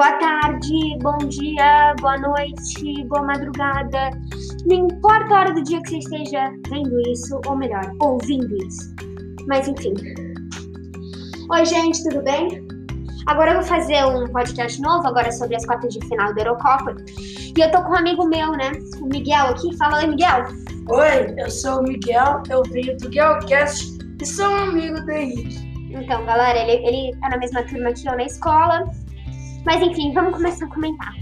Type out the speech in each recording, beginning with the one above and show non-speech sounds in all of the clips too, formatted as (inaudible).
Boa tarde, bom dia, boa noite, boa madrugada. Não importa a hora do dia que você esteja vendo isso, ou melhor, ouvindo isso. Mas enfim. Oi, gente, tudo bem? Agora eu vou fazer um podcast novo, agora sobre as quartas de final da Eurocopa. E eu tô com um amigo meu, né? O Miguel aqui. Fala oi, Miguel. Oi, eu sou o Miguel, eu venho do Guelcast e sou um amigo do Henrique. Então, galera, ele, ele tá na mesma turma que eu na escola. Mas enfim, vamos começar a comentar.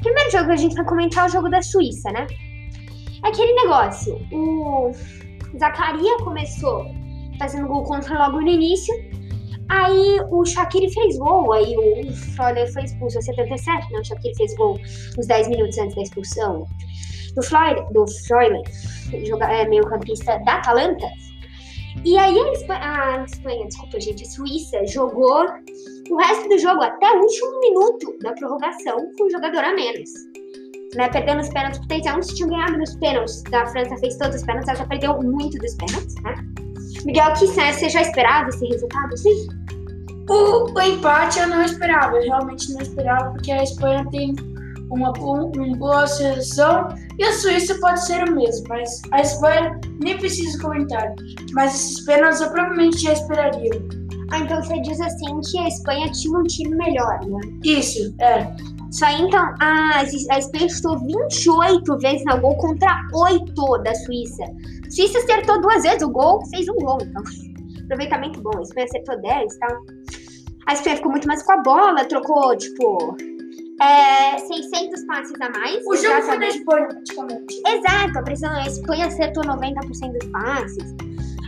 Primeiro jogo que a gente vai comentar é o jogo da Suíça, né? Aquele negócio, o Zacaria começou fazendo gol contra logo no início. Aí o Shaqiri fez gol, aí o Freuler foi expulso aos 77, né? O Shaqiri fez gol uns 10 minutos antes da expulsão do Freuler, do Freuler, é, meio campista da Atalanta. E aí a Espanha, a Espanha, desculpa gente, a Suíça jogou o resto do jogo até o último minuto da prorrogação com um jogador a menos. Né, perdendo os pênaltis por 3 a 1, se tinha ganhado nos pênaltis. Da França fez todos os pênaltis, ela já perdeu muito dos pênaltis, né? Miguel, que você já esperava esse resultado, sim? O, o empate eu não esperava, eu realmente não esperava, porque a Espanha tem uma, uma boa seleção e a Suíça pode ser o mesmo, mas a Espanha nem precisa comentar. Mas esses pênaltis eu provavelmente já esperaria. Ah, então você diz assim que a Espanha tinha um time melhor, né? Isso, é. Só então, a, a Espanha chutou 28 vezes no gol contra 8 da Suíça. A Suíça acertou duas vezes o gol, fez um gol, então. Aproveitamento bom. A Espanha acertou 10 e tal. A Espanha ficou muito mais com a bola, trocou, tipo, é, 600 passes a mais. O jogo foi da Espanha, praticamente. Exato, a, pressão, a Espanha acertou 90% dos passes.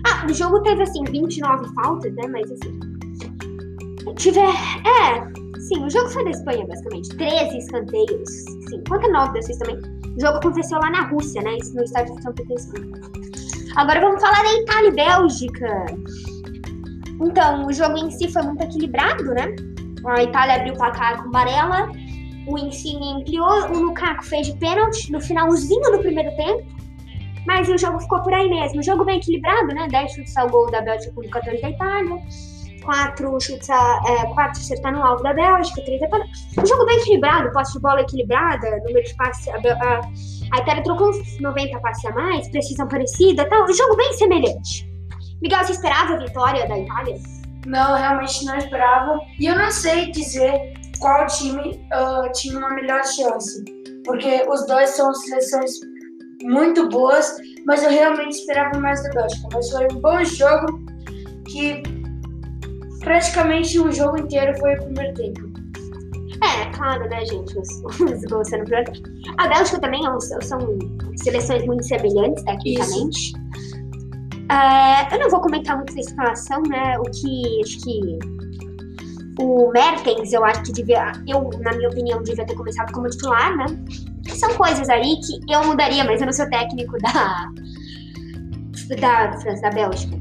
Ah, o jogo teve, assim, 29 faltas, né? Mas, assim. Tiver. É. Sim, o jogo foi da Espanha, basicamente. 13 escanteios. Sim, quanto 9 da Suíça também. O jogo aconteceu lá na Rússia, né? No estádio de São Petersburgo. Agora vamos falar da Itália e Bélgica. Então, o jogo em si foi muito equilibrado, né? A Itália abriu o placar com Barella, o Insigne ampliou, o Lukaku fez de pênalti no finalzinho do primeiro tempo, mas o jogo ficou por aí mesmo. O jogo bem equilibrado, né? 10 chutes ao gol da Bélgica com 14 da Itália, 4 chutes a, é, 4 acertar no alvo da Bélgica, 3 da. Um jogo bem equilibrado, posse de bola equilibrada, número de passes. A, a, a Itália trocou uns 90 passes a mais, precisão parecida tal. Um jogo bem semelhante. Miguel, você esperava a vitória da Itália? Não, realmente não esperava. E eu não sei dizer qual time uh, tinha uma melhor chance. Porque os dois são seleções muito boas, mas eu realmente esperava mais da Bélgica. Mas foi um bom jogo que praticamente o jogo inteiro foi o primeiro tempo. É, claro, né, gente? Os, os gols sendo primeiro A Bélgica também é são seleções muito semelhantes, tecnicamente. É, eu não vou comentar muito da escalação, né? O que acho que o Mertens, eu acho que devia, eu, na minha opinião, devia ter começado como titular, né? São coisas aí que eu mudaria, mas eu não sou técnico da, da França, da Bélgica.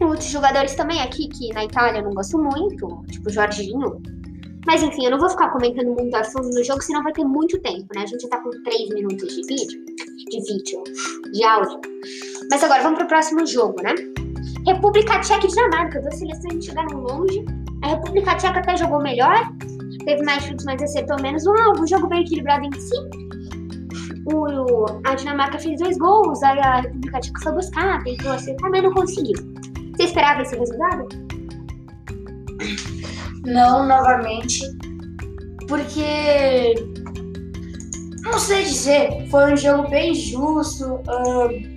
Outros jogadores também aqui, que na Itália eu não gosto muito, tipo Jorginho. Mas enfim, eu não vou ficar comentando muito a fundo no jogo, senão vai ter muito tempo, né? A gente já tá com 3 minutos de vídeo, de vídeo, de áudio. Mas agora vamos pro próximo jogo, né? República Tcheca e Dinamarca, duas seleções que chegaram longe. A República Tcheca até jogou melhor, teve mais chutes, mas acertou menos. Um, jogo bem equilibrado em si. O, a Dinamarca fez dois gols, aí a República Tcheca foi buscar, tentou acertar, mas não conseguiu. Você esperava esse resultado? Não, novamente. Porque. Não sei dizer, foi um jogo bem justo. Uh,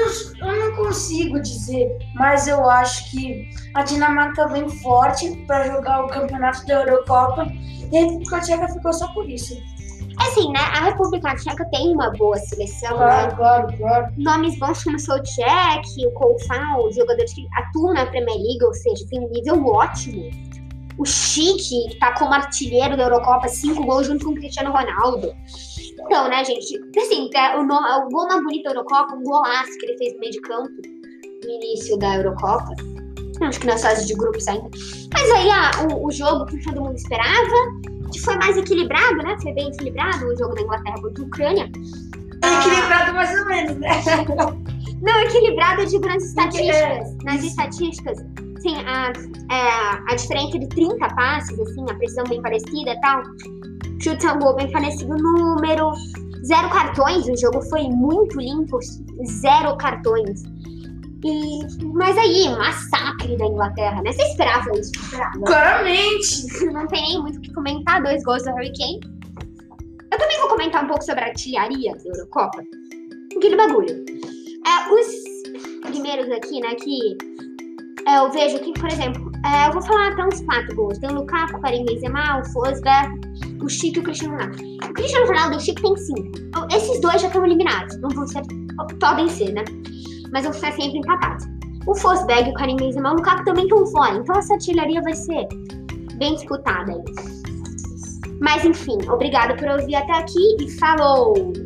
não, eu não consigo dizer, mas eu acho que a Dinamarca vem forte para jogar o campeonato da Eurocopa e a República Tcheca ficou só por isso. Assim, né? A República Tcheca tem uma boa seleção, claro, né? Claro, claro. Nomes bons como o Solchek, o Koufal, jogadores que atuam na Premier League, ou seja, tem um nível ótimo. O Chique, que tá como artilheiro da Eurocopa, cinco gols junto com o Cristiano Ronaldo. Então, né, gente? Assim, é o, o gol mais bonito da Eurocopa, um golaço que ele fez no meio de campo no início da Eurocopa. Acho que nas fases de grupos ainda. Mas aí ah, o, o jogo que todo mundo esperava, que foi mais equilibrado, né? Foi bem equilibrado o jogo da Inglaterra contra a Ucrânia. Ah, equilibrado mais ou menos, né? (laughs) Não, equilibrado de grandes estatísticas. Nas estatísticas, tem a, é, a diferença de 30 passes, assim, a precisão bem parecida e tal. Chute ao gol bem parecido número. Zero cartões, o jogo foi muito limpo, zero cartões. E, mas aí, massacre da Inglaterra, né? Você esperava isso? Esperava. Claramente! (laughs) Não tem nem muito o que comentar, dois gols do Harry Kane. Eu também vou comentar um pouco sobre a artilharia da Eurocopa. Aquele bagulho. É, os primeiros aqui, né, que é, eu vejo aqui, por exemplo, é, eu vou falar até uns quatro gols. Tem o Lukaku, o Karim Benzema, o Fosberg, o Chico e o Cristiano Ronaldo. O Cristiano Ronaldo e o Chico tem cinco. Então, esses dois já estão eliminados. Não vão ser... Podem ser, né? Mas vão ficar sempre empatados. O Fosberg, o Karim Benzema, o Lukaku também estão fora. Então essa artilharia vai ser bem disputada aí. Mas enfim, obrigada por ouvir até aqui e falou!